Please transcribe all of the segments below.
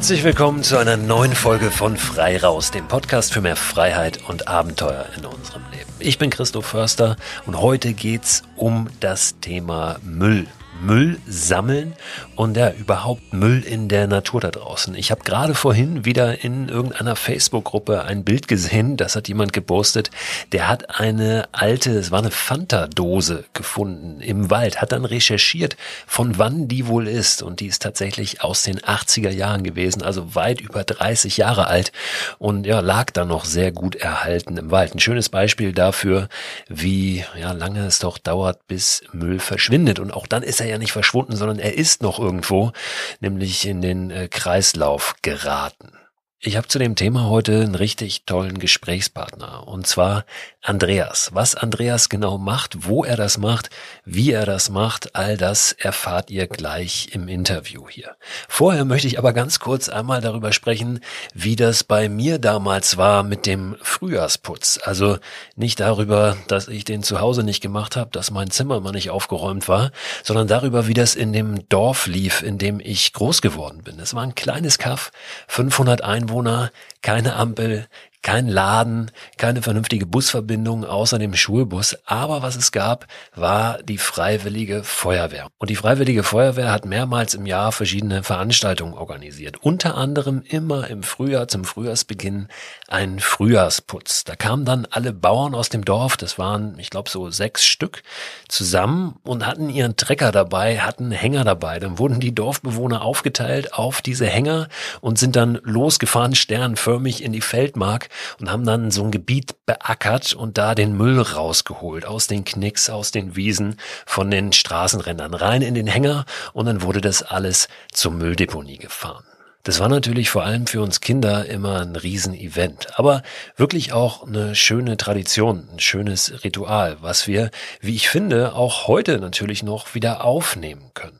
Herzlich willkommen zu einer neuen Folge von Frei Raus, dem Podcast für mehr Freiheit und Abenteuer in unserem Leben. Ich bin Christoph Förster und heute geht's um das Thema Müll. Müll sammeln und ja, überhaupt Müll in der Natur da draußen. Ich habe gerade vorhin wieder in irgendeiner Facebook-Gruppe ein Bild gesehen, das hat jemand gepostet, der hat eine alte, es war eine Fanta-Dose gefunden im Wald, hat dann recherchiert, von wann die wohl ist und die ist tatsächlich aus den 80er Jahren gewesen, also weit über 30 Jahre alt und ja, lag da noch sehr gut erhalten im Wald. Ein schönes Beispiel dafür, wie ja, lange es doch dauert, bis Müll verschwindet und auch dann ist er ja nicht verschwunden, sondern er ist noch irgendwo, nämlich in den äh, Kreislauf geraten. Ich habe zu dem Thema heute einen richtig tollen Gesprächspartner und zwar Andreas. Was Andreas genau macht, wo er das macht, wie er das macht, all das erfahrt ihr gleich im Interview hier. Vorher möchte ich aber ganz kurz einmal darüber sprechen, wie das bei mir damals war mit dem Frühjahrsputz. Also nicht darüber, dass ich den zu Hause nicht gemacht habe, dass mein Zimmer mal nicht aufgeräumt war, sondern darüber, wie das in dem Dorf lief, in dem ich groß geworden bin. Es war ein kleines Kaff, 500 Einwohner Einwohner, keine Ampel, kein Laden, keine vernünftige Busverbindung außer dem Schulbus. Aber was es gab, war die Freiwillige Feuerwehr. Und die Freiwillige Feuerwehr hat mehrmals im Jahr verschiedene Veranstaltungen organisiert. Unter anderem immer im Frühjahr zum Frühjahrsbeginn ein Frühjahrsputz. Da kamen dann alle Bauern aus dem Dorf, das waren, ich glaube, so sechs Stück, zusammen und hatten ihren Trecker dabei, hatten Hänger dabei. Dann wurden die Dorfbewohner aufgeteilt auf diese Hänger und sind dann losgefahren, sternförmig in die Feldmark und haben dann so ein Gebiet beackert und da den Müll rausgeholt aus den Knicks, aus den Wiesen, von den Straßenrändern rein in den Hänger und dann wurde das alles zur Mülldeponie gefahren. Das war natürlich vor allem für uns Kinder immer ein Riesenevent, aber wirklich auch eine schöne Tradition, ein schönes Ritual, was wir, wie ich finde, auch heute natürlich noch wieder aufnehmen können.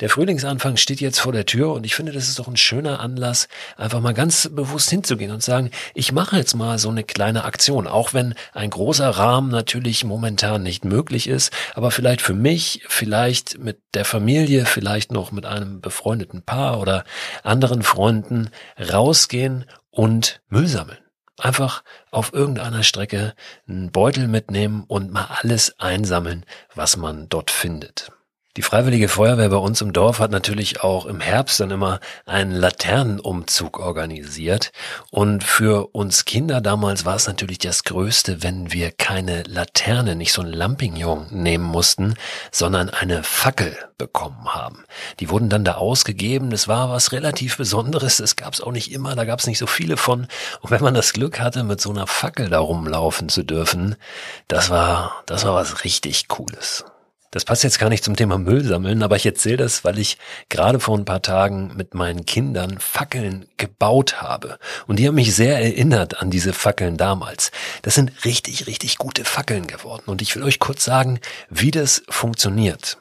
Der Frühlingsanfang steht jetzt vor der Tür und ich finde, das ist doch ein schöner Anlass, einfach mal ganz bewusst hinzugehen und sagen, ich mache jetzt mal so eine kleine Aktion, auch wenn ein großer Rahmen natürlich momentan nicht möglich ist, aber vielleicht für mich, vielleicht mit der Familie, vielleicht noch mit einem befreundeten Paar oder anderen Freunden rausgehen und Müll sammeln. Einfach auf irgendeiner Strecke einen Beutel mitnehmen und mal alles einsammeln, was man dort findet. Die Freiwillige Feuerwehr bei uns im Dorf hat natürlich auch im Herbst dann immer einen Laternenumzug organisiert. Und für uns Kinder damals war es natürlich das Größte, wenn wir keine Laterne, nicht so ein Lampignon nehmen mussten, sondern eine Fackel bekommen haben. Die wurden dann da ausgegeben. Das war was relativ Besonderes. Das gab es auch nicht immer. Da gab es nicht so viele von. Und wenn man das Glück hatte, mit so einer Fackel da rumlaufen zu dürfen, das war, das war was richtig Cooles. Das passt jetzt gar nicht zum Thema Müll sammeln, aber ich erzähle das, weil ich gerade vor ein paar Tagen mit meinen Kindern Fackeln gebaut habe. Und die haben mich sehr erinnert an diese Fackeln damals. Das sind richtig, richtig gute Fackeln geworden. Und ich will euch kurz sagen, wie das funktioniert.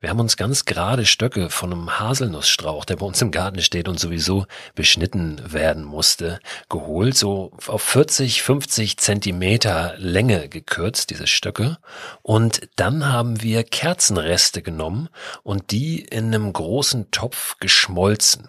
Wir haben uns ganz gerade Stöcke von einem Haselnussstrauch, der bei uns im Garten steht und sowieso beschnitten werden musste, geholt, so auf 40, 50 Zentimeter Länge gekürzt, diese Stöcke. Und dann haben wir Kerzenreste genommen und die in einem großen Topf geschmolzen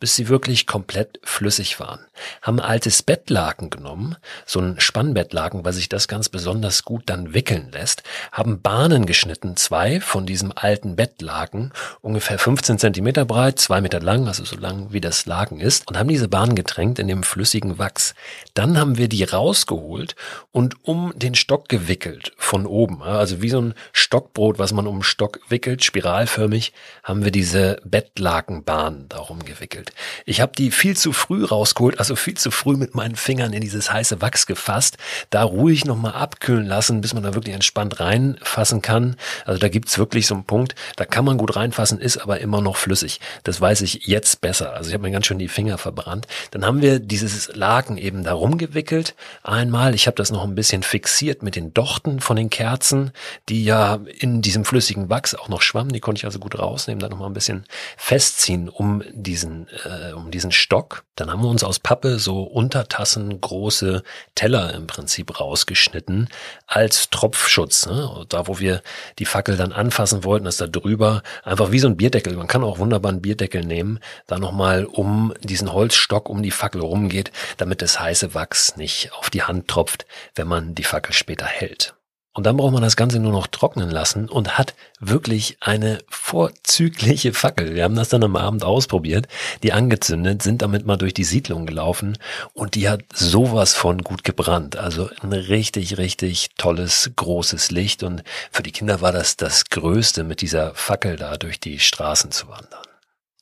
bis sie wirklich komplett flüssig waren. Haben altes Bettlaken genommen, so ein Spannbettlaken, weil sich das ganz besonders gut dann wickeln lässt, haben Bahnen geschnitten, zwei von diesem alten Bettlaken, ungefähr 15 Zentimeter breit, zwei Meter lang, also so lang wie das Laken ist, und haben diese Bahnen getränkt in dem flüssigen Wachs. Dann haben wir die rausgeholt und um den Stock gewickelt von oben, also wie so ein Stockbrot, was man um Stock wickelt, spiralförmig, haben wir diese Bettlakenbahn darum gewickelt entwickelt. Ich habe die viel zu früh rausgeholt, also viel zu früh mit meinen Fingern in dieses heiße Wachs gefasst, da ruhig nochmal abkühlen lassen, bis man da wirklich entspannt reinfassen kann. Also da gibt's wirklich so einen Punkt, da kann man gut reinfassen, ist aber immer noch flüssig. Das weiß ich jetzt besser. Also ich habe mir ganz schön die Finger verbrannt. Dann haben wir dieses Laken eben da rumgewickelt. Einmal, ich habe das noch ein bisschen fixiert mit den Dochten von den Kerzen, die ja in diesem flüssigen Wachs auch noch schwammen. Die konnte ich also gut rausnehmen, dann nochmal ein bisschen festziehen um diesen diesen, äh, um diesen Stock. Dann haben wir uns aus Pappe so Untertassen große Teller im Prinzip rausgeschnitten als Tropfschutz. Ne? Da, wo wir die Fackel dann anfassen wollten, ist da drüber einfach wie so ein Bierdeckel. Man kann auch wunderbar einen Bierdeckel nehmen, da nochmal um diesen Holzstock um die Fackel rumgeht, damit das heiße Wachs nicht auf die Hand tropft, wenn man die Fackel später hält. Und dann braucht man das Ganze nur noch trocknen lassen und hat wirklich eine vorzügliche Fackel. Wir haben das dann am Abend ausprobiert, die angezündet, sind damit mal durch die Siedlung gelaufen und die hat sowas von gut gebrannt. Also ein richtig, richtig tolles, großes Licht und für die Kinder war das das Größte, mit dieser Fackel da durch die Straßen zu wandern.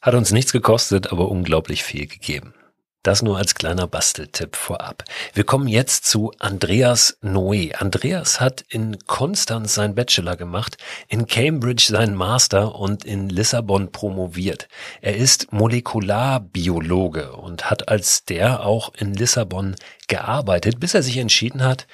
Hat uns nichts gekostet, aber unglaublich viel gegeben. Das nur als kleiner Basteltipp vorab. Wir kommen jetzt zu Andreas Noé. Andreas hat in Konstanz sein Bachelor gemacht, in Cambridge seinen Master und in Lissabon promoviert. Er ist Molekularbiologe und hat als der auch in Lissabon gearbeitet, bis er sich entschieden hat,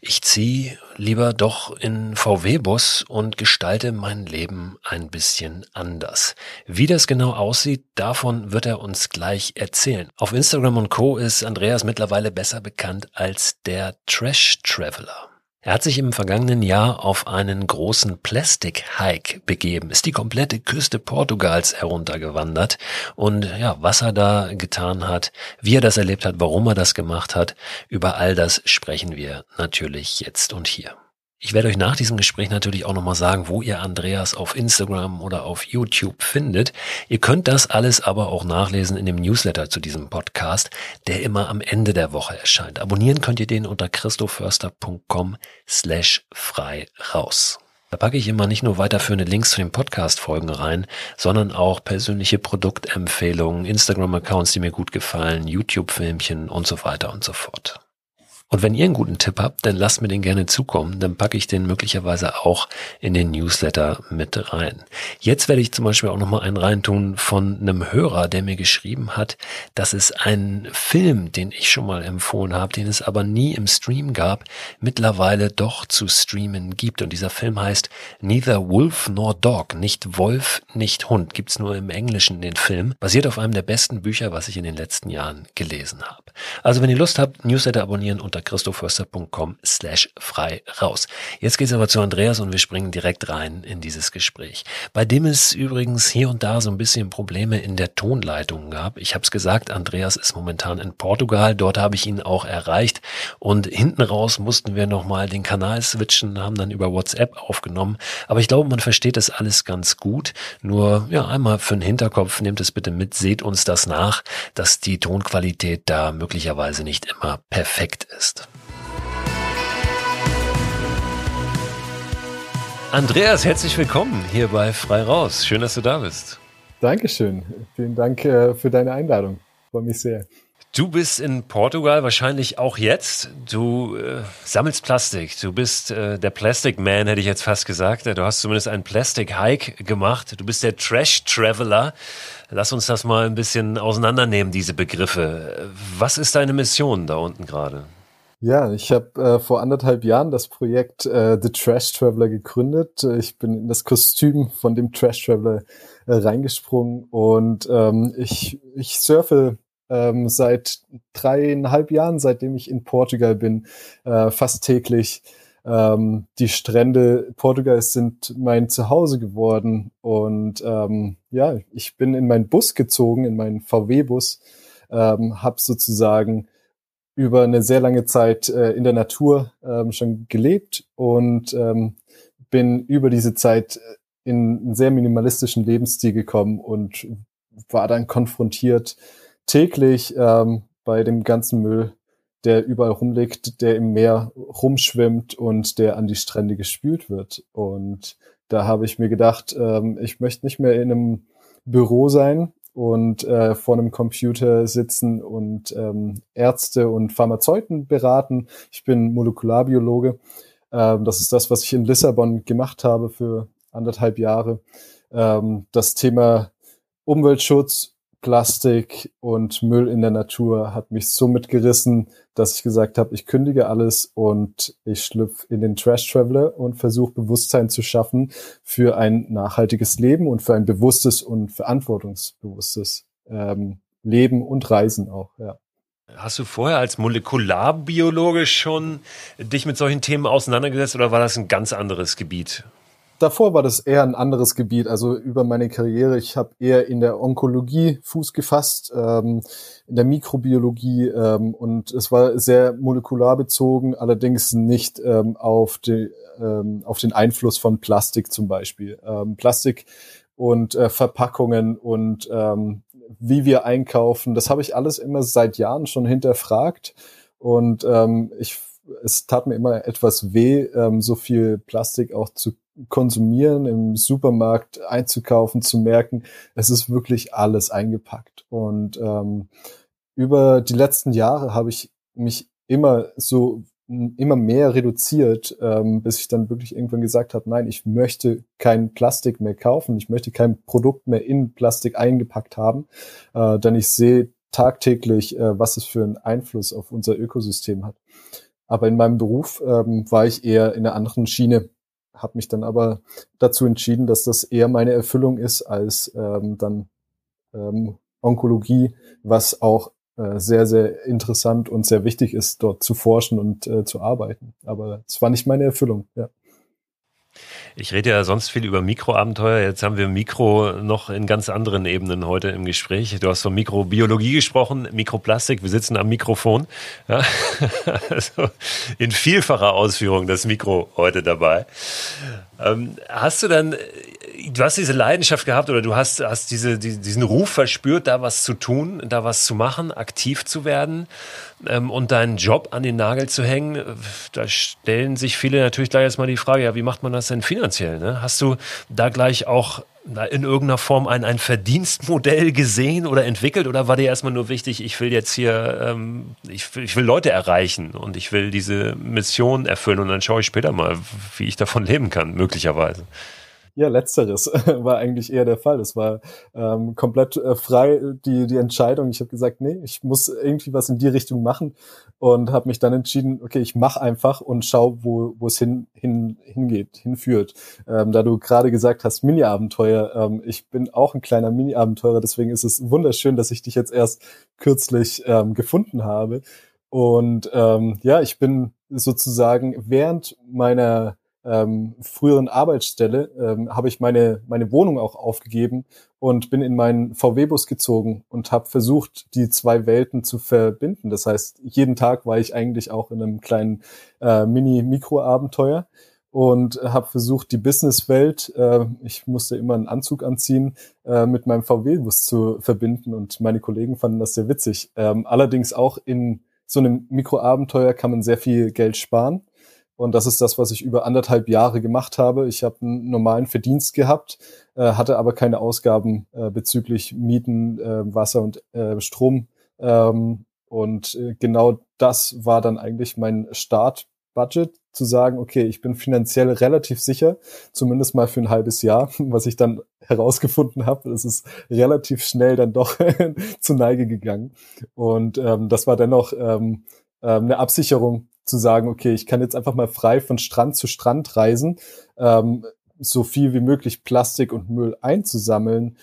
ich ziehe lieber doch in VW-Bus und gestalte mein Leben ein bisschen anders. Wie das genau aussieht, davon wird er uns gleich erzählen. Auf Instagram und Co. ist Andreas mittlerweile besser bekannt als der Trash Traveler. Er hat sich im vergangenen Jahr auf einen großen Plastic-Hike begeben, ist die komplette Küste Portugals heruntergewandert und ja, was er da getan hat, wie er das erlebt hat, warum er das gemacht hat, über all das sprechen wir natürlich jetzt und hier. Ich werde euch nach diesem Gespräch natürlich auch nochmal sagen, wo ihr Andreas auf Instagram oder auf YouTube findet. Ihr könnt das alles aber auch nachlesen in dem Newsletter zu diesem Podcast, der immer am Ende der Woche erscheint. Abonnieren könnt ihr den unter christoförster.com slash frei raus. Da packe ich immer nicht nur weiterführende Links zu den Podcast-Folgen rein, sondern auch persönliche Produktempfehlungen, Instagram-Accounts, die mir gut gefallen, YouTube-Filmchen und so weiter und so fort. Und wenn ihr einen guten Tipp habt, dann lasst mir den gerne zukommen. Dann packe ich den möglicherweise auch in den Newsletter mit rein. Jetzt werde ich zum Beispiel auch nochmal einen reintun von einem Hörer, der mir geschrieben hat, dass es einen Film, den ich schon mal empfohlen habe, den es aber nie im Stream gab, mittlerweile doch zu streamen gibt. Und dieser Film heißt Neither Wolf nor Dog. Nicht Wolf, nicht Hund. Gibt's nur im Englischen den Film. Basiert auf einem der besten Bücher, was ich in den letzten Jahren gelesen habe. Also wenn ihr Lust habt, Newsletter abonnieren unter christoförster.com slash frei raus. Jetzt geht's aber zu Andreas und wir springen direkt rein in dieses Gespräch. Bei dem es übrigens hier und da so ein bisschen Probleme in der Tonleitung gab. Ich habe es gesagt, Andreas ist momentan in Portugal. Dort habe ich ihn auch erreicht und hinten raus mussten wir nochmal den Kanal switchen, haben dann über WhatsApp aufgenommen. Aber ich glaube, man versteht das alles ganz gut. Nur ja, einmal für den Hinterkopf, nehmt es bitte mit, seht uns das nach, dass die Tonqualität da möglicherweise nicht immer perfekt ist ist. Andreas, herzlich willkommen hier bei Frei Raus. Schön, dass du da bist. Dankeschön. Vielen Dank äh, für deine Einladung. Freue mich sehr. Du bist in Portugal wahrscheinlich auch jetzt. Du äh, sammelst Plastik. Du bist äh, der Plastic Man, hätte ich jetzt fast gesagt. Du hast zumindest einen Plastic Hike gemacht. Du bist der Trash Traveler. Lass uns das mal ein bisschen auseinandernehmen, diese Begriffe. Was ist deine Mission da unten gerade? Ja, ich habe äh, vor anderthalb Jahren das Projekt äh, The Trash Traveler gegründet. Ich bin in das Kostüm von dem Trash Traveler äh, reingesprungen und ähm, ich, ich surfe ähm, seit dreieinhalb Jahren, seitdem ich in Portugal bin, äh, fast täglich. Ähm, die Strände Portugals sind mein Zuhause geworden und ähm, ja, ich bin in meinen Bus gezogen, in meinen VW-Bus, ähm, habe sozusagen über eine sehr lange Zeit äh, in der Natur ähm, schon gelebt und ähm, bin über diese Zeit in einen sehr minimalistischen Lebensstil gekommen und war dann konfrontiert täglich ähm, bei dem ganzen Müll, der überall rumliegt, der im Meer rumschwimmt und der an die Strände gespült wird. Und da habe ich mir gedacht, ähm, ich möchte nicht mehr in einem Büro sein, und äh, vor einem Computer sitzen und ähm, Ärzte und Pharmazeuten beraten. Ich bin Molekularbiologe. Ähm, das ist das, was ich in Lissabon gemacht habe für anderthalb Jahre. Ähm, das Thema Umweltschutz Plastik und Müll in der Natur hat mich so mitgerissen, dass ich gesagt habe, ich kündige alles und ich schlüpfe in den Trash Traveler und versuche Bewusstsein zu schaffen für ein nachhaltiges Leben und für ein bewusstes und verantwortungsbewusstes ähm, leben und reisen auch, ja. Hast du vorher als Molekularbiologe schon dich mit solchen Themen auseinandergesetzt oder war das ein ganz anderes Gebiet? Davor war das eher ein anderes Gebiet. Also über meine Karriere, ich habe eher in der Onkologie Fuß gefasst, ähm, in der Mikrobiologie ähm, und es war sehr molekular bezogen, allerdings nicht ähm, auf, die, ähm, auf den Einfluss von Plastik zum Beispiel. Ähm, Plastik und äh, Verpackungen und ähm, wie wir einkaufen, das habe ich alles immer seit Jahren schon hinterfragt und ich es tat mir immer etwas weh, ähm, so viel Plastik auch zu konsumieren, im Supermarkt einzukaufen, zu merken, es ist wirklich alles eingepackt. Und ähm, über die letzten Jahre habe ich mich immer so immer mehr reduziert, ähm, bis ich dann wirklich irgendwann gesagt habe, nein, ich möchte kein Plastik mehr kaufen, ich möchte kein Produkt mehr in Plastik eingepackt haben, äh, denn ich sehe tagtäglich, äh, was es für einen Einfluss auf unser Ökosystem hat. Aber in meinem Beruf ähm, war ich eher in einer anderen Schiene habe mich dann aber dazu entschieden, dass das eher meine Erfüllung ist als ähm, dann ähm, Onkologie, was auch äh, sehr, sehr interessant und sehr wichtig ist, dort zu forschen und äh, zu arbeiten. Aber es war nicht meine Erfüllung, ja. Ich rede ja sonst viel über Mikroabenteuer. Jetzt haben wir Mikro noch in ganz anderen Ebenen heute im Gespräch. Du hast von Mikrobiologie gesprochen, Mikroplastik. Wir sitzen am Mikrofon. Ja, also in vielfacher Ausführung das Mikro heute dabei. Ähm, hast du dann, du hast diese Leidenschaft gehabt oder du hast, hast diese, die, diesen Ruf verspürt, da was zu tun, da was zu machen, aktiv zu werden ähm, und deinen Job an den Nagel zu hängen? Da stellen sich viele natürlich gleich erstmal die Frage, ja, wie macht man das denn finanziell? Ne? Hast du da gleich auch in irgendeiner Form ein, ein Verdienstmodell gesehen oder entwickelt oder war dir erstmal nur wichtig, ich will jetzt hier, ähm, ich, ich will Leute erreichen und ich will diese Mission erfüllen und dann schaue ich später mal, wie ich davon leben kann, möglicherweise. Ja, letzteres war eigentlich eher der Fall. Es war ähm, komplett äh, frei die die Entscheidung. Ich habe gesagt, nee, ich muss irgendwie was in die Richtung machen und habe mich dann entschieden, okay, ich mache einfach und schau, wo wo es hin, hin hingeht, hinführt. Ähm, da du gerade gesagt hast, Mini-Abenteuer, ähm, ich bin auch ein kleiner Mini-Abenteurer, deswegen ist es wunderschön, dass ich dich jetzt erst kürzlich ähm, gefunden habe. Und ähm, ja, ich bin sozusagen während meiner ähm, früheren Arbeitsstelle ähm, habe ich meine meine Wohnung auch aufgegeben und bin in meinen VW-Bus gezogen und habe versucht, die zwei Welten zu verbinden. Das heißt, jeden Tag war ich eigentlich auch in einem kleinen äh, Mini-Mikro-Abenteuer und habe versucht, die Businesswelt, äh, ich musste immer einen Anzug anziehen, äh, mit meinem VW-Bus zu verbinden und meine Kollegen fanden das sehr witzig. Ähm, allerdings auch in so einem Mikroabenteuer kann man sehr viel Geld sparen und das ist das, was ich über anderthalb Jahre gemacht habe. Ich habe einen normalen Verdienst gehabt, äh, hatte aber keine Ausgaben äh, bezüglich Mieten, äh, Wasser und äh, Strom. Ähm, und äh, genau das war dann eigentlich mein Startbudget, zu sagen, okay, ich bin finanziell relativ sicher, zumindest mal für ein halbes Jahr, was ich dann herausgefunden habe. Es ist relativ schnell dann doch zu Neige gegangen. Und ähm, das war dennoch ähm, ähm, eine Absicherung zu sagen, okay, ich kann jetzt einfach mal frei von Strand zu Strand reisen, ähm, so viel wie möglich Plastik und Müll einzusammeln.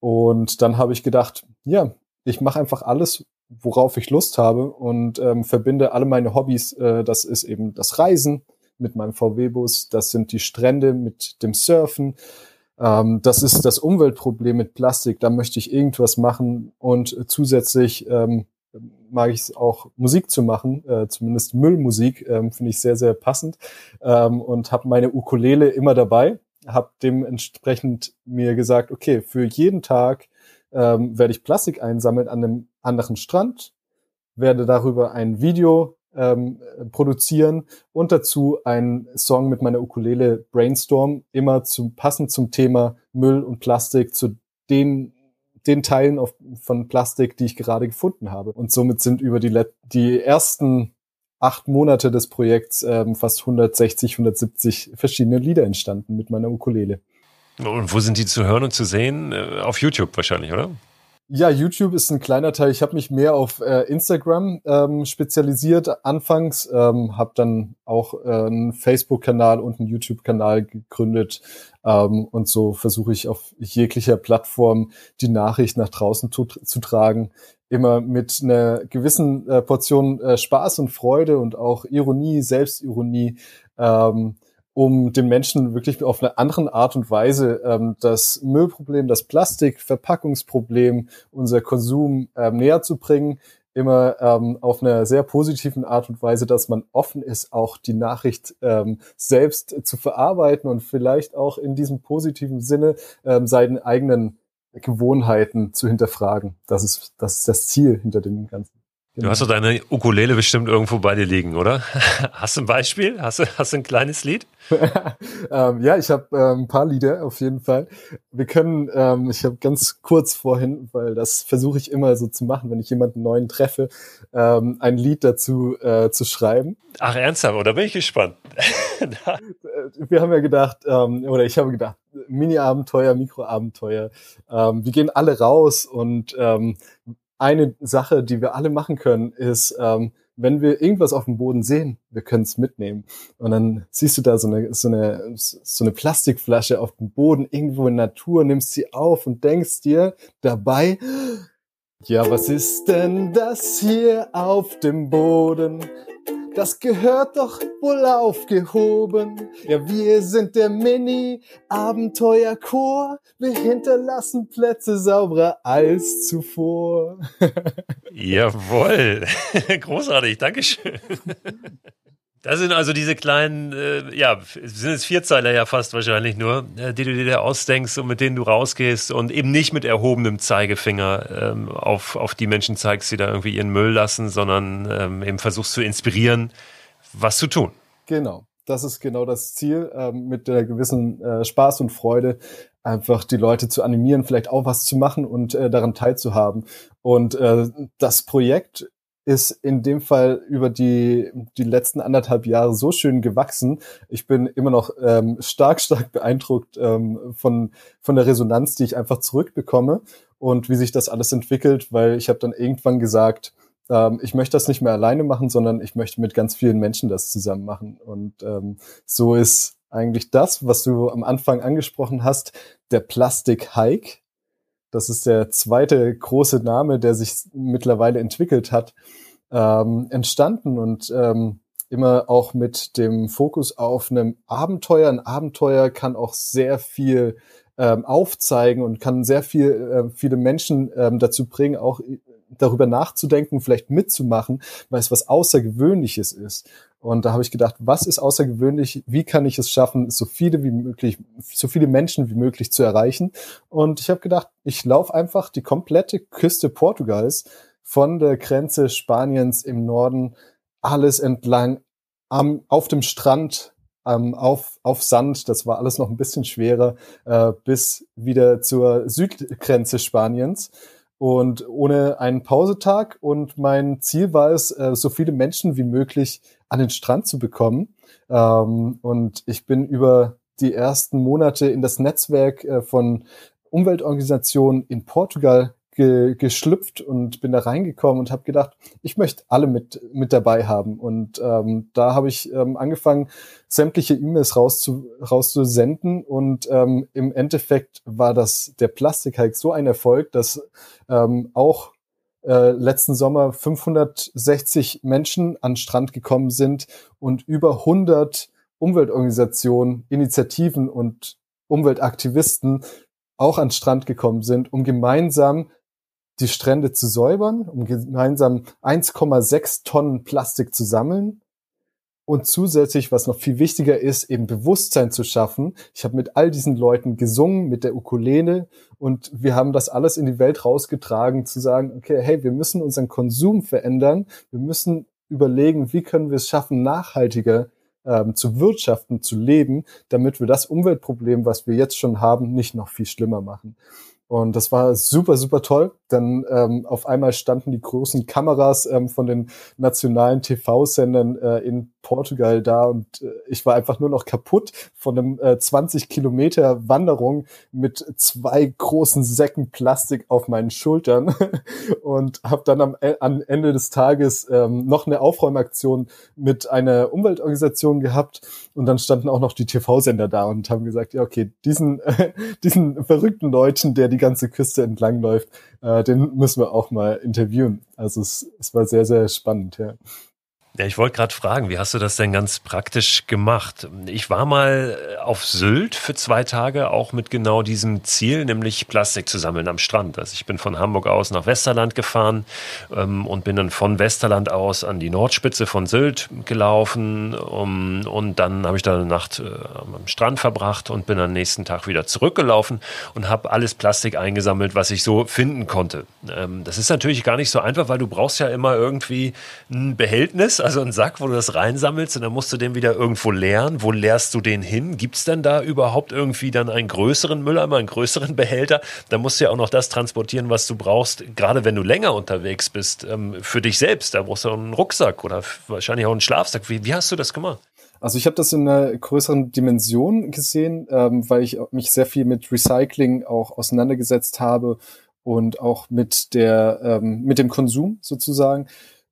Und dann habe ich gedacht, ja, ich mache einfach alles, worauf ich Lust habe und ähm, verbinde alle meine Hobbys. Äh, das ist eben das Reisen mit meinem VW-Bus, das sind die Strände mit dem Surfen, ähm, das ist das Umweltproblem mit Plastik. Da möchte ich irgendwas machen und zusätzlich ähm, mag ich es auch Musik zu machen, äh, zumindest Müllmusik ähm, finde ich sehr sehr passend ähm, und habe meine Ukulele immer dabei, habe dementsprechend mir gesagt, okay, für jeden Tag ähm, werde ich Plastik einsammeln an einem anderen Strand, werde darüber ein Video ähm, produzieren und dazu einen Song mit meiner Ukulele Brainstorm, immer zum passend zum Thema Müll und Plastik, zu den den Teilen auf, von Plastik, die ich gerade gefunden habe. Und somit sind über die, die ersten acht Monate des Projekts ähm, fast 160, 170 verschiedene Lieder entstanden mit meiner Ukulele. Und wo sind die zu hören und zu sehen? Äh, auf YouTube wahrscheinlich, oder? Ja, YouTube ist ein kleiner Teil. Ich habe mich mehr auf äh, Instagram ähm, spezialisiert anfangs, ähm, habe dann auch äh, einen Facebook-Kanal und einen YouTube-Kanal gegründet ähm, und so versuche ich auf jeglicher Plattform die Nachricht nach draußen zu, zu tragen, immer mit einer gewissen äh, Portion äh, Spaß und Freude und auch Ironie, Selbstironie. Ähm, um den Menschen wirklich auf eine andere Art und Weise ähm, das Müllproblem, das Plastikverpackungsproblem, unser Konsum ähm, näher zu bringen, immer ähm, auf einer sehr positiven Art und Weise, dass man offen ist, auch die Nachricht ähm, selbst zu verarbeiten und vielleicht auch in diesem positiven Sinne ähm, seinen eigenen Gewohnheiten zu hinterfragen. Das ist, das ist das Ziel hinter dem Ganzen. Du hast doch deine Ukulele bestimmt irgendwo bei dir liegen, oder? Hast du ein Beispiel? Hast du, hast du ein kleines Lied? ähm, ja, ich habe ähm, ein paar Lieder auf jeden Fall. Wir können, ähm, ich habe ganz kurz vorhin, weil das versuche ich immer so zu machen, wenn ich jemanden neuen treffe, ähm, ein Lied dazu äh, zu schreiben. Ach, ernsthaft? Oder bin ich gespannt? wir haben ja gedacht, ähm, oder ich habe gedacht, Mini-Abenteuer, Mikro-Abenteuer. Ähm, wir gehen alle raus und eine Sache, die wir alle machen können, ist, ähm, wenn wir irgendwas auf dem Boden sehen, wir können es mitnehmen. Und dann siehst du da so eine, so eine, so eine Plastikflasche auf dem Boden, irgendwo in Natur, nimmst sie auf und denkst dir dabei, ja, was ist denn das hier auf dem Boden? Das gehört doch wohl aufgehoben. Ja, wir sind der Mini-Abenteuerchor. Wir hinterlassen Plätze sauberer als zuvor. Jawohl. Großartig. Dankeschön. Das sind also diese kleinen, äh, ja, sind es Vierzeiler ja fast wahrscheinlich nur, äh, die du dir ausdenkst und mit denen du rausgehst und eben nicht mit erhobenem Zeigefinger ähm, auf, auf die Menschen zeigst, die da irgendwie ihren Müll lassen, sondern ähm, eben versuchst zu inspirieren, was zu tun. Genau. Das ist genau das Ziel, ähm, mit der gewissen äh, Spaß und Freude einfach die Leute zu animieren, vielleicht auch was zu machen und äh, daran teilzuhaben. Und äh, das Projekt ist in dem Fall über die, die letzten anderthalb Jahre so schön gewachsen. Ich bin immer noch ähm, stark, stark beeindruckt ähm, von, von der Resonanz, die ich einfach zurückbekomme und wie sich das alles entwickelt, weil ich habe dann irgendwann gesagt, ähm, ich möchte das nicht mehr alleine machen, sondern ich möchte mit ganz vielen Menschen das zusammen machen. Und ähm, so ist eigentlich das, was du am Anfang angesprochen hast, der Plastik Hike das ist der zweite große Name, der sich mittlerweile entwickelt hat, ähm, entstanden und ähm, immer auch mit dem Fokus auf einem Abenteuer. Ein Abenteuer kann auch sehr viel ähm, aufzeigen und kann sehr viel äh, viele Menschen ähm, dazu bringen, auch darüber nachzudenken, vielleicht mitzumachen, weil es was Außergewöhnliches ist. Und da habe ich gedacht, was ist außergewöhnlich? Wie kann ich es schaffen, so viele wie möglich, so viele Menschen wie möglich zu erreichen? Und ich habe gedacht, ich laufe einfach die komplette Küste Portugals von der Grenze Spaniens im Norden alles entlang am, auf dem Strand ähm, auf, auf Sand, das war alles noch ein bisschen schwerer, äh, bis wieder zur Südgrenze Spaniens und ohne einen Pausetag. Und mein Ziel war es, äh, so viele Menschen wie möglich an den Strand zu bekommen. Ähm, und ich bin über die ersten Monate in das Netzwerk äh, von Umweltorganisationen in Portugal ge geschlüpft und bin da reingekommen und habe gedacht, ich möchte alle mit mit dabei haben. Und ähm, da habe ich ähm, angefangen, sämtliche E-Mails rauszu rauszusenden. Und ähm, im Endeffekt war das der Plastikhike so ein Erfolg, dass ähm, auch äh, letzten Sommer 560 Menschen an Strand gekommen sind und über 100 Umweltorganisationen, Initiativen und Umweltaktivisten auch an Strand gekommen sind, um gemeinsam die Strände zu säubern, um gemeinsam 1,6 Tonnen Plastik zu sammeln und zusätzlich, was noch viel wichtiger ist, eben Bewusstsein zu schaffen. Ich habe mit all diesen Leuten gesungen, mit der Ukulele und wir haben das alles in die Welt rausgetragen, zu sagen, okay, hey, wir müssen unseren Konsum verändern, wir müssen überlegen, wie können wir es schaffen, nachhaltiger ähm, zu wirtschaften, zu leben, damit wir das Umweltproblem, was wir jetzt schon haben, nicht noch viel schlimmer machen. Und das war super, super toll. Dann ähm, auf einmal standen die großen Kameras ähm, von den nationalen TV-Sendern äh, in Portugal da und äh, ich war einfach nur noch kaputt von einem äh, 20 Kilometer Wanderung mit zwei großen Säcken Plastik auf meinen Schultern und habe dann am, äh, am Ende des Tages ähm, noch eine Aufräumaktion mit einer Umweltorganisation gehabt und dann standen auch noch die TV-Sender da und haben gesagt, ja okay, diesen, äh, diesen verrückten Leuten, der die ganze Küste entlang läuft, äh, den müssen wir auch mal interviewen. Also es, es war sehr, sehr spannend, ja. Ja, ich wollte gerade fragen, wie hast du das denn ganz praktisch gemacht? Ich war mal äh, auf Sylt für zwei Tage, auch mit genau diesem Ziel, nämlich Plastik zu sammeln am Strand. Also ich bin von Hamburg aus nach Westerland gefahren ähm, und bin dann von Westerland aus an die Nordspitze von Sylt gelaufen um, und dann habe ich da eine Nacht äh, am Strand verbracht und bin am nächsten Tag wieder zurückgelaufen und habe alles Plastik eingesammelt, was ich so finden konnte. Ähm, das ist natürlich gar nicht so einfach, weil du brauchst ja immer irgendwie ein Behältnis also einen Sack, wo du das reinsammelst und dann musst du den wieder irgendwo leeren. Wo leerst du den hin? Gibt es denn da überhaupt irgendwie dann einen größeren Mülleimer, einen größeren Behälter? Da musst du ja auch noch das transportieren, was du brauchst, gerade wenn du länger unterwegs bist, ähm, für dich selbst. Da brauchst du einen Rucksack oder wahrscheinlich auch einen Schlafsack. Wie, wie hast du das gemacht? Also ich habe das in einer größeren Dimension gesehen, ähm, weil ich mich sehr viel mit Recycling auch auseinandergesetzt habe und auch mit der ähm, mit dem Konsum sozusagen.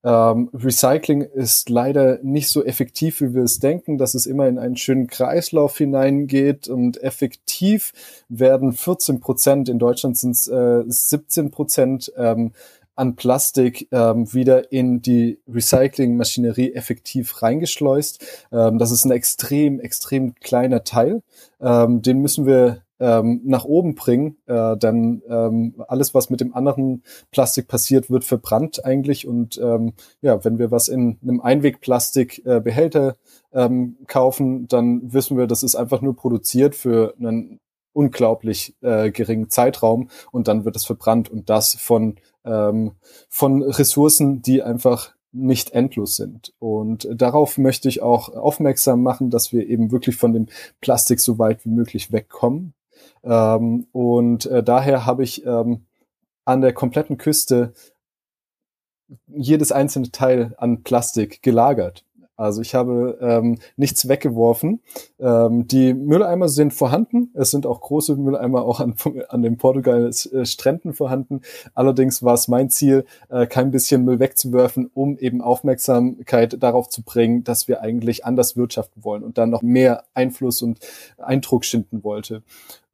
Ähm, Recycling ist leider nicht so effektiv, wie wir es denken, dass es immer in einen schönen Kreislauf hineingeht und effektiv werden 14 Prozent, in Deutschland sind es äh, 17 Prozent ähm, an Plastik ähm, wieder in die Recyclingmaschinerie effektiv reingeschleust. Ähm, das ist ein extrem, extrem kleiner Teil. Ähm, den müssen wir ähm, nach oben bringen, äh, dann ähm, alles, was mit dem anderen Plastik passiert, wird verbrannt eigentlich. Und ähm, ja, wenn wir was in einem Einwegplastikbehälter äh, ähm, kaufen, dann wissen wir, das ist einfach nur produziert für einen unglaublich äh, geringen Zeitraum und dann wird es verbrannt und das von ähm, von Ressourcen, die einfach nicht endlos sind. Und darauf möchte ich auch aufmerksam machen, dass wir eben wirklich von dem Plastik so weit wie möglich wegkommen. Ähm, und äh, daher habe ich ähm, an der kompletten Küste jedes einzelne Teil an Plastik gelagert. Also ich habe ähm, nichts weggeworfen. Ähm, die Mülleimer sind vorhanden. Es sind auch große Mülleimer auch an, an den Portugal äh, Stränden vorhanden. Allerdings war es mein Ziel, äh, kein bisschen Müll wegzuwerfen, um eben Aufmerksamkeit darauf zu bringen, dass wir eigentlich anders wirtschaften wollen und dann noch mehr Einfluss und Eindruck schinden wollte.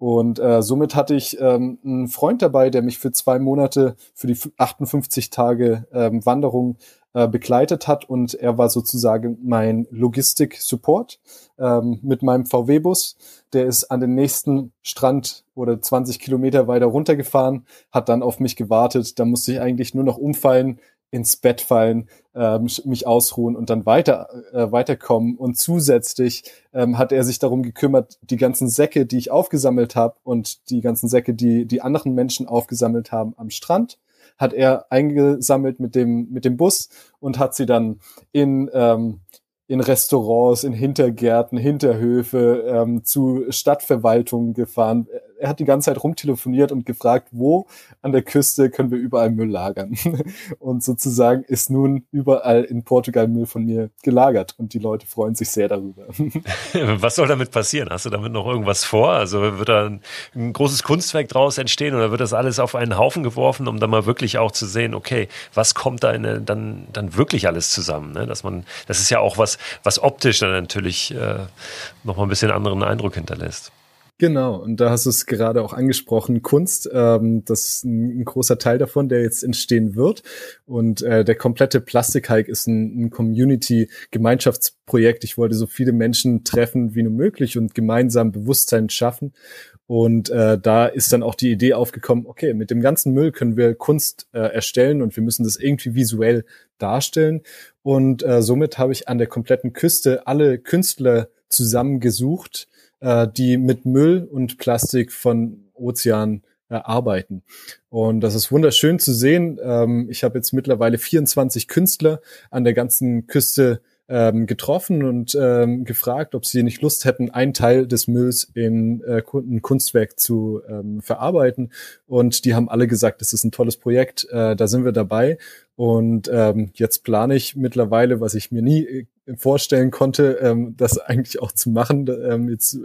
Und äh, somit hatte ich ähm, einen Freund dabei, der mich für zwei Monate für die 58 Tage ähm, Wanderung äh, begleitet hat und er war sozusagen mein Logistik-Support ähm, mit meinem VW-Bus. Der ist an den nächsten Strand oder 20 Kilometer weiter runtergefahren, hat dann auf mich gewartet. Da musste ich eigentlich nur noch umfallen, ins Bett fallen, ähm, mich ausruhen und dann weiter äh, weiterkommen. Und zusätzlich ähm, hat er sich darum gekümmert, die ganzen Säcke, die ich aufgesammelt habe und die ganzen Säcke, die die anderen Menschen aufgesammelt haben am Strand, hat er eingesammelt mit dem mit dem Bus und hat sie dann in ähm, in Restaurants, in Hintergärten, Hinterhöfe, ähm, zu Stadtverwaltungen gefahren. Er hat die ganze Zeit rumtelefoniert und gefragt, wo an der Küste können wir überall Müll lagern. Und sozusagen ist nun überall in Portugal Müll von mir gelagert und die Leute freuen sich sehr darüber. Was soll damit passieren? Hast du damit noch irgendwas vor? Also wird da ein, ein großes Kunstwerk draus entstehen oder wird das alles auf einen Haufen geworfen, um dann mal wirklich auch zu sehen, okay, was kommt da in, dann, dann wirklich alles zusammen? Ne? Dass man, das ist ja auch was, was optisch dann natürlich äh, nochmal ein bisschen anderen Eindruck hinterlässt. Genau, und da hast du es gerade auch angesprochen, Kunst, ähm, das ist ein, ein, großer Teil davon, der jetzt entstehen wird. Und äh, der komplette Plastikhike ist ein, ein Community-Gemeinschaftsprojekt. Ich wollte so viele Menschen treffen wie nur möglich und gemeinsam Bewusstsein schaffen. Und äh, da ist dann auch die Idee aufgekommen, okay, mit dem ganzen Müll können wir Kunst äh, erstellen und wir müssen das irgendwie visuell darstellen. Und äh, somit habe ich an der kompletten Küste alle Künstler zusammengesucht, äh, die mit Müll und Plastik von Ozeanen äh, arbeiten. Und das ist wunderschön zu sehen. Ähm, ich habe jetzt mittlerweile 24 Künstler an der ganzen Küste ähm, getroffen und ähm, gefragt, ob sie nicht Lust hätten, einen Teil des Mülls in äh, ein Kunstwerk zu ähm, verarbeiten. Und die haben alle gesagt, das ist ein tolles Projekt, äh, da sind wir dabei. Und ähm, jetzt plane ich mittlerweile, was ich mir nie vorstellen konnte, ähm, das eigentlich auch zu machen. Ähm, jetzt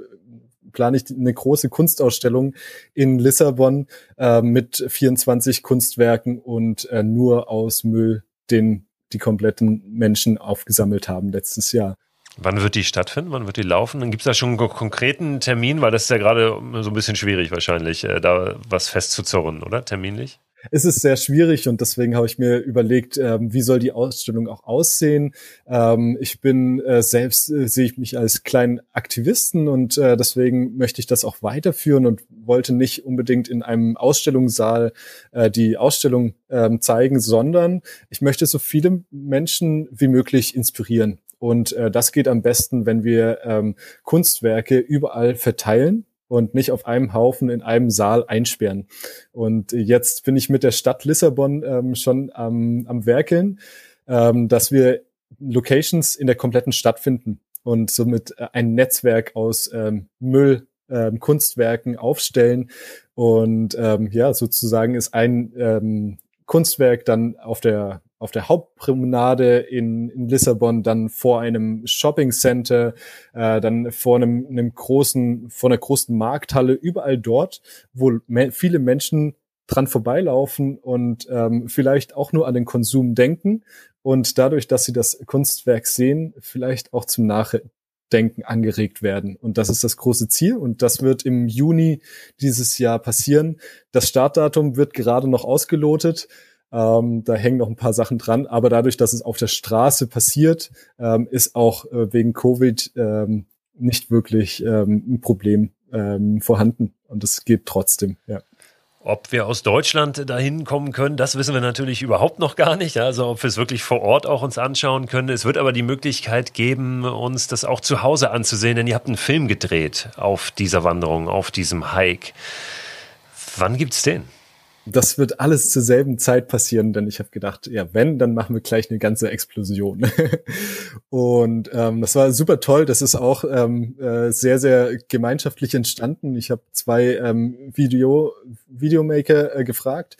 plane ich eine große Kunstausstellung in Lissabon äh, mit 24 Kunstwerken und äh, nur aus Müll, den die kompletten Menschen aufgesammelt haben letztes Jahr. Wann wird die stattfinden? Wann wird die laufen? Dann gibt es da schon einen konkreten Termin, weil das ist ja gerade so ein bisschen schwierig wahrscheinlich, äh, da was festzuzurren, oder? Terminlich? Ist es sehr schwierig und deswegen habe ich mir überlegt, ähm, wie soll die Ausstellung auch aussehen. Ähm, ich bin äh, selbst, äh, sehe ich mich als kleinen Aktivisten und äh, deswegen möchte ich das auch weiterführen und wollte nicht unbedingt in einem Ausstellungssaal äh, die Ausstellung ähm, zeigen, sondern ich möchte so viele Menschen wie möglich inspirieren. Und äh, das geht am besten, wenn wir ähm, Kunstwerke überall verteilen und nicht auf einem Haufen in einem Saal einsperren. Und jetzt bin ich mit der Stadt Lissabon ähm, schon am, am Werkeln, ähm, dass wir Locations in der kompletten Stadt finden und somit äh, ein Netzwerk aus ähm, Müll, ähm, Kunstwerken aufstellen. Und ähm, ja, sozusagen ist ein ähm, Kunstwerk dann auf der auf der Hauptpromenade in, in Lissabon, dann vor einem Shopping Center, äh, dann vor einem, einem großen, vor einer großen Markthalle, überall dort, wo me viele Menschen dran vorbeilaufen und ähm, vielleicht auch nur an den Konsum denken und dadurch, dass sie das Kunstwerk sehen, vielleicht auch zum Nachdenken angeregt werden. Und das ist das große Ziel und das wird im Juni dieses Jahr passieren. Das Startdatum wird gerade noch ausgelotet. Ähm, da hängen noch ein paar Sachen dran, aber dadurch, dass es auf der Straße passiert, ähm, ist auch äh, wegen Covid ähm, nicht wirklich ähm, ein Problem ähm, vorhanden. Und es geht trotzdem, ja. Ob wir aus Deutschland dahin kommen können, das wissen wir natürlich überhaupt noch gar nicht. Also ob wir es wirklich vor Ort auch uns anschauen können. Es wird aber die Möglichkeit geben, uns das auch zu Hause anzusehen, denn ihr habt einen Film gedreht auf dieser Wanderung, auf diesem Hike. Wann gibt's den? Das wird alles zur selben Zeit passieren, denn ich habe gedacht, ja, wenn, dann machen wir gleich eine ganze Explosion. und ähm, das war super toll. Das ist auch ähm, äh, sehr, sehr gemeinschaftlich entstanden. Ich habe zwei ähm, Video, Videomaker äh, gefragt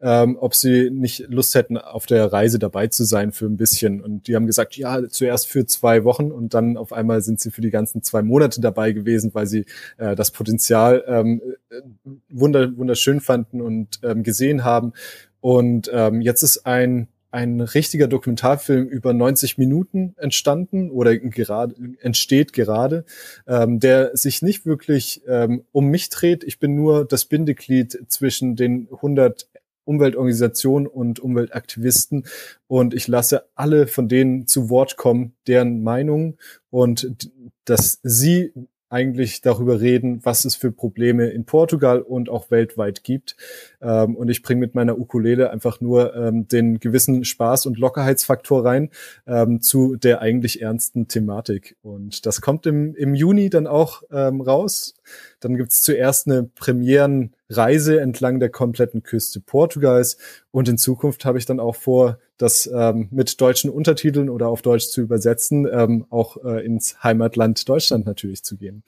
ähm, ob sie nicht Lust hätten, auf der Reise dabei zu sein für ein bisschen. Und die haben gesagt, ja, zuerst für zwei Wochen und dann auf einmal sind sie für die ganzen zwei Monate dabei gewesen, weil sie äh, das Potenzial ähm, äh, wunder, wunderschön fanden und ähm, gesehen haben. Und ähm, jetzt ist ein ein richtiger Dokumentarfilm über 90 Minuten entstanden oder gerade entsteht gerade, ähm, der sich nicht wirklich ähm, um mich dreht. Ich bin nur das Bindeglied zwischen den 100 Umweltorganisationen und Umweltaktivisten und ich lasse alle von denen zu Wort kommen, deren Meinung und dass sie eigentlich darüber reden, was es für Probleme in Portugal und auch weltweit gibt. Ähm, und ich bringe mit meiner Ukulele einfach nur ähm, den gewissen Spaß- und Lockerheitsfaktor rein ähm, zu der eigentlich ernsten Thematik. Und das kommt im, im Juni dann auch ähm, raus. Dann gibt's zuerst eine Premierenreise entlang der kompletten Küste Portugals. Und in Zukunft habe ich dann auch vor, das ähm, mit deutschen Untertiteln oder auf Deutsch zu übersetzen, ähm, auch äh, ins Heimatland Deutschland natürlich zu gehen.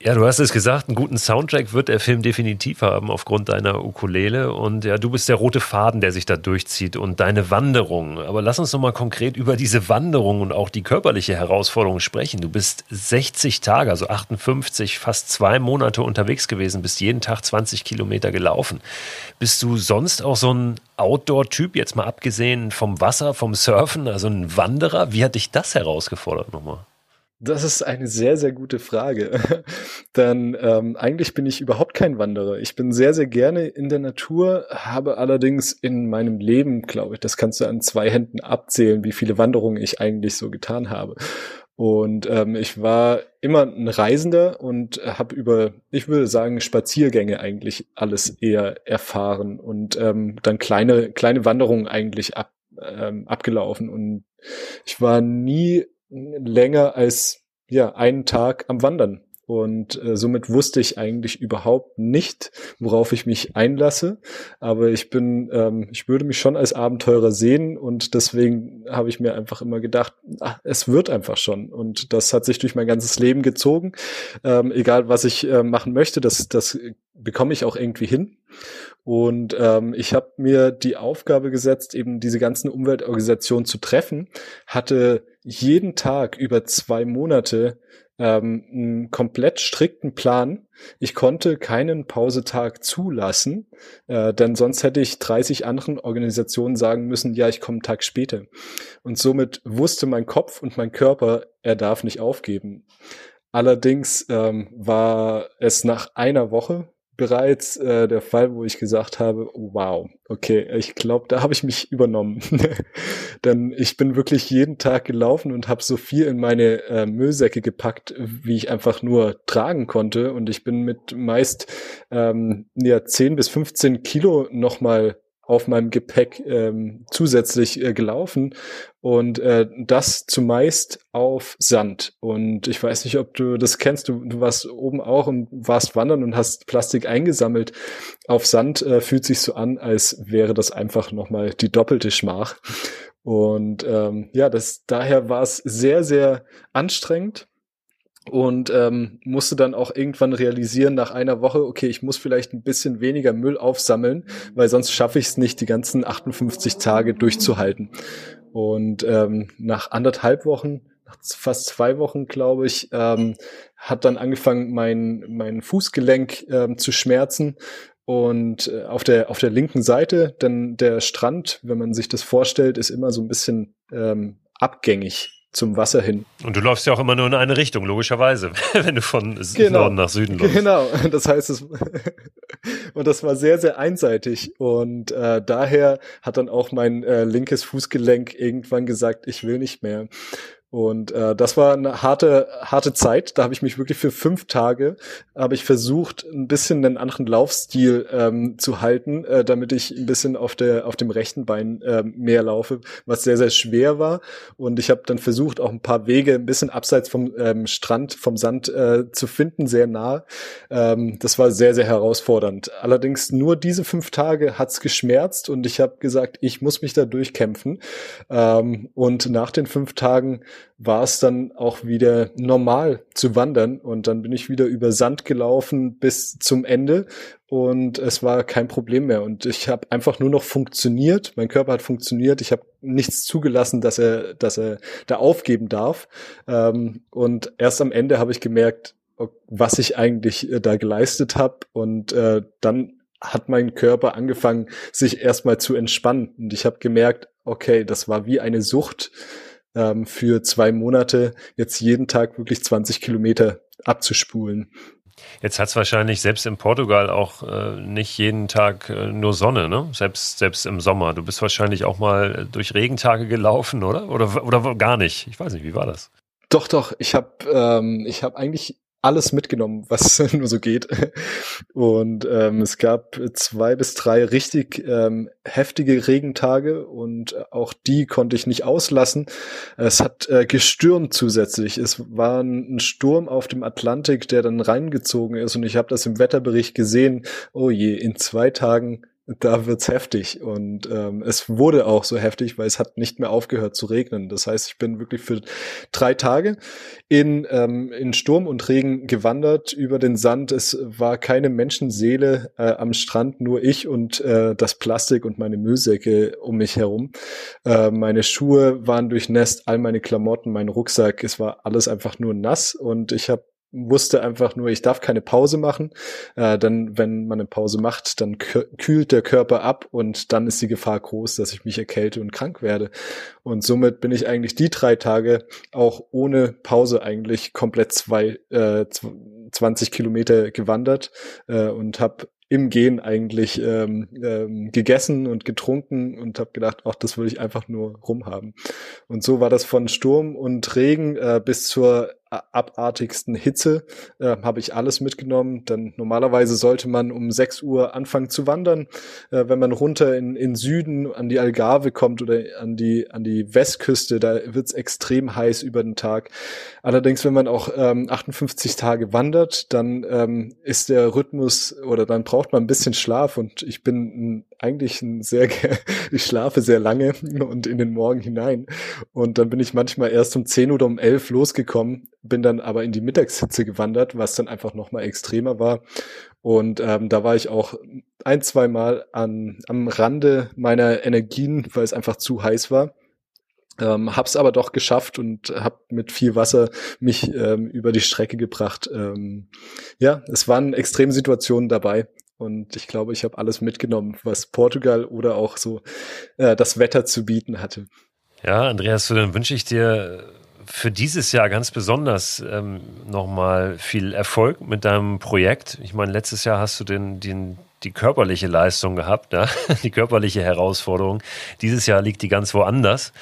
Ja, du hast es gesagt, einen guten Soundtrack wird der Film definitiv haben aufgrund deiner Ukulele. Und ja, du bist der rote Faden, der sich da durchzieht und deine Wanderung. Aber lass uns noch mal konkret über diese Wanderung und auch die körperliche Herausforderung sprechen. Du bist 60 Tage, also 58, fast zwei Monate unterwegs gewesen, bist jeden Tag 20 Kilometer gelaufen. Bist du sonst auch so ein Outdoor-Typ, jetzt mal abgesehen vom Wasser, vom Surfen, also ein Wanderer? Wie hat dich das herausgefordert nochmal? Das ist eine sehr, sehr gute Frage. Denn ähm, eigentlich bin ich überhaupt kein Wanderer. Ich bin sehr, sehr gerne in der Natur, habe allerdings in meinem Leben, glaube ich, das kannst du an zwei Händen abzählen, wie viele Wanderungen ich eigentlich so getan habe. Und ähm, ich war immer ein Reisender und habe über, ich würde sagen, Spaziergänge eigentlich alles eher erfahren und ähm, dann kleine, kleine Wanderungen eigentlich ab, ähm, abgelaufen. Und ich war nie länger als ja einen Tag am Wandern. Und äh, somit wusste ich eigentlich überhaupt nicht, worauf ich mich einlasse. Aber ich bin, ähm, ich würde mich schon als Abenteurer sehen und deswegen habe ich mir einfach immer gedacht, ach, es wird einfach schon. Und das hat sich durch mein ganzes Leben gezogen. Ähm, egal was ich äh, machen möchte, das, das bekomme ich auch irgendwie hin. Und ähm, ich habe mir die Aufgabe gesetzt, eben diese ganzen Umweltorganisationen zu treffen, hatte jeden Tag über zwei Monate ähm, einen komplett strikten Plan. Ich konnte keinen Pausetag zulassen, äh, denn sonst hätte ich 30 anderen Organisationen sagen müssen, ja, ich komme einen Tag später. Und somit wusste mein Kopf und mein Körper, er darf nicht aufgeben. Allerdings ähm, war es nach einer Woche, bereits äh, der Fall, wo ich gesagt habe, wow, okay, ich glaube, da habe ich mich übernommen. Denn ich bin wirklich jeden Tag gelaufen und habe so viel in meine äh, Müllsäcke gepackt, wie ich einfach nur tragen konnte. Und ich bin mit meist ähm, ja, 10 bis 15 Kilo nochmal auf meinem Gepäck ähm, zusätzlich äh, gelaufen und äh, das zumeist auf Sand. Und ich weiß nicht, ob du das kennst. Du, du warst oben auch und warst wandern und hast Plastik eingesammelt. Auf Sand äh, fühlt sich so an, als wäre das einfach nochmal die doppelte Schmach. Und ähm, ja, das daher war es sehr, sehr anstrengend und ähm, musste dann auch irgendwann realisieren nach einer Woche, okay, ich muss vielleicht ein bisschen weniger Müll aufsammeln, weil sonst schaffe ich es nicht, die ganzen 58 Tage durchzuhalten. Und ähm, nach anderthalb Wochen, nach fast zwei Wochen, glaube ich, ähm, hat dann angefangen, mein, mein Fußgelenk ähm, zu schmerzen und äh, auf der auf der linken Seite, denn der Strand, wenn man sich das vorstellt, ist immer so ein bisschen ähm, abgängig zum Wasser hin. Und du läufst ja auch immer nur in eine Richtung, logischerweise, wenn du von genau. Norden nach Süden läufst. Genau, das heißt es und das war sehr sehr einseitig und äh, daher hat dann auch mein äh, linkes Fußgelenk irgendwann gesagt, ich will nicht mehr. Und äh, das war eine harte, harte Zeit. Da habe ich mich wirklich für fünf Tage habe ich versucht, ein bisschen einen anderen Laufstil ähm, zu halten, äh, damit ich ein bisschen auf der auf dem rechten Bein äh, mehr laufe, was sehr sehr schwer war. Und ich habe dann versucht, auch ein paar Wege ein bisschen abseits vom ähm, Strand, vom Sand äh, zu finden, sehr nah. Ähm, das war sehr sehr herausfordernd. Allerdings nur diese fünf Tage hat's geschmerzt und ich habe gesagt, ich muss mich da durchkämpfen. Ähm, und nach den fünf Tagen war es dann auch wieder normal zu wandern. Und dann bin ich wieder über Sand gelaufen bis zum Ende. Und es war kein Problem mehr. Und ich habe einfach nur noch funktioniert, mein Körper hat funktioniert, ich habe nichts zugelassen, dass er, dass er da aufgeben darf. Ähm, und erst am Ende habe ich gemerkt, was ich eigentlich äh, da geleistet habe. Und äh, dann hat mein Körper angefangen, sich erstmal zu entspannen. Und ich habe gemerkt, okay, das war wie eine Sucht ähm, für zwei Monate jetzt jeden Tag wirklich 20 Kilometer abzuspulen. Jetzt hat es wahrscheinlich selbst in Portugal auch äh, nicht jeden Tag äh, nur Sonne, ne? Selbst, selbst im Sommer. Du bist wahrscheinlich auch mal durch Regentage gelaufen, oder? Oder, oder gar nicht? Ich weiß nicht, wie war das? Doch, doch. Ich habe ähm, ich hab eigentlich alles mitgenommen, was nur so geht. Und ähm, es gab zwei bis drei richtig ähm, heftige Regentage und auch die konnte ich nicht auslassen. Es hat äh, gestürmt zusätzlich. Es war ein Sturm auf dem Atlantik, der dann reingezogen ist und ich habe das im Wetterbericht gesehen. Oh je, in zwei Tagen da wird's heftig und ähm, es wurde auch so heftig, weil es hat nicht mehr aufgehört zu regnen. Das heißt, ich bin wirklich für drei Tage in ähm, in Sturm und Regen gewandert über den Sand. Es war keine Menschenseele äh, am Strand, nur ich und äh, das Plastik und meine Müllsäcke um mich herum. Äh, meine Schuhe waren durchnässt, all meine Klamotten, mein Rucksack, es war alles einfach nur nass und ich habe wusste einfach nur, ich darf keine Pause machen. Äh, dann, wenn man eine Pause macht, dann kühlt der Körper ab und dann ist die Gefahr groß, dass ich mich erkälte und krank werde. Und somit bin ich eigentlich die drei Tage auch ohne Pause eigentlich komplett zwei, äh, 20 Kilometer gewandert äh, und habe im Gehen eigentlich ähm, ähm, gegessen und getrunken und habe gedacht, ach, das will ich einfach nur rumhaben. Und so war das von Sturm und Regen äh, bis zur abartigsten Hitze äh, habe ich alles mitgenommen. Denn normalerweise sollte man um 6 Uhr anfangen zu wandern. Äh, wenn man runter in, in Süden an die Algarve kommt oder an die, an die Westküste, da wird's extrem heiß über den Tag. Allerdings, wenn man auch ähm, 58 Tage wandert, dann ähm, ist der Rhythmus oder dann braucht man ein bisschen Schlaf und ich bin ein, eigentlich ein sehr, ich schlafe sehr lange und in den Morgen hinein. Und dann bin ich manchmal erst um 10 oder um 11 losgekommen bin dann aber in die Mittagshitze gewandert, was dann einfach noch mal extremer war. Und ähm, da war ich auch ein, zwei an, am Rande meiner Energien, weil es einfach zu heiß war. Ähm, hab's aber doch geschafft und hab mit viel Wasser mich ähm, über die Strecke gebracht. Ähm, ja, es waren extreme Situationen dabei und ich glaube, ich habe alles mitgenommen, was Portugal oder auch so äh, das Wetter zu bieten hatte. Ja, Andreas, dann wünsche ich dir für dieses Jahr ganz besonders ähm, nochmal viel Erfolg mit deinem Projekt. Ich meine, letztes Jahr hast du den, den die körperliche Leistung gehabt, ja? die körperliche Herausforderung. Dieses Jahr liegt die ganz woanders.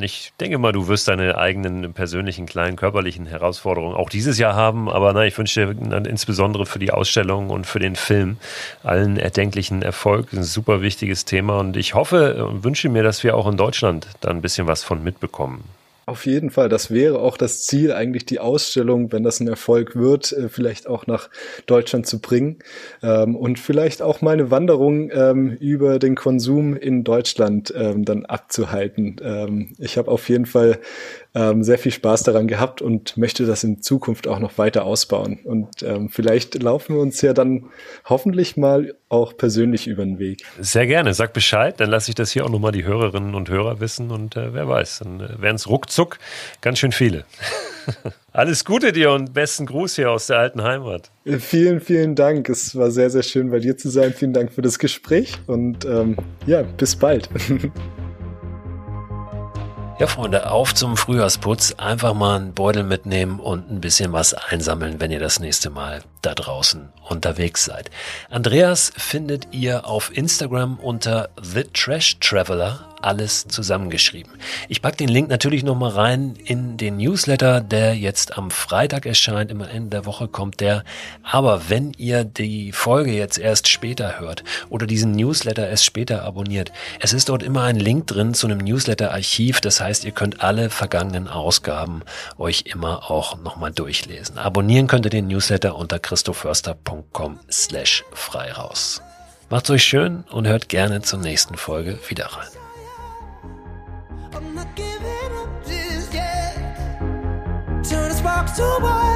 Ich denke mal, du wirst deine eigenen persönlichen kleinen körperlichen Herausforderungen auch dieses Jahr haben. Aber na, ich wünsche dir insbesondere für die Ausstellung und für den Film allen erdenklichen Erfolg. Ein super wichtiges Thema und ich hoffe und wünsche mir, dass wir auch in Deutschland da ein bisschen was von mitbekommen. Auf jeden Fall, das wäre auch das Ziel, eigentlich die Ausstellung, wenn das ein Erfolg wird, äh, vielleicht auch nach Deutschland zu bringen ähm, und vielleicht auch mal eine Wanderung ähm, über den Konsum in Deutschland ähm, dann abzuhalten. ich habe auf jeden Fall ähm, sehr viel Spaß daran gehabt und möchte das in Zukunft auch noch weiter ausbauen. Und ähm, vielleicht laufen wir uns ja dann hoffentlich mal auch persönlich über den Weg. Sehr gerne. Sag Bescheid, dann lasse ich das hier auch nochmal die Hörerinnen und Hörer wissen und äh, wer weiß, dann äh, werden es ruckzuck ganz schön viele. Alles Gute dir und besten Gruß hier aus der alten Heimat. Äh, vielen, vielen Dank. Es war sehr, sehr schön bei dir zu sein. Vielen Dank für das Gespräch und ähm, ja, bis bald. Ja, Freunde, auf zum Frühjahrsputz. Einfach mal einen Beutel mitnehmen und ein bisschen was einsammeln, wenn ihr das nächste Mal da draußen unterwegs seid. Andreas findet ihr auf Instagram unter The Trash Traveler alles zusammengeschrieben. Ich packe den Link natürlich nochmal rein in den Newsletter, der jetzt am Freitag erscheint. Immer Ende der Woche kommt der. Aber wenn ihr die Folge jetzt erst später hört oder diesen Newsletter erst später abonniert, es ist dort immer ein Link drin zu einem Newsletter-Archiv. Das heißt, ihr könnt alle vergangenen Ausgaben euch immer auch nochmal durchlesen. Abonnieren könnt ihr den Newsletter unter christoförster.com slash frei raus. Macht's euch schön und hört gerne zur nächsten Folge wieder rein. sparks to wildfire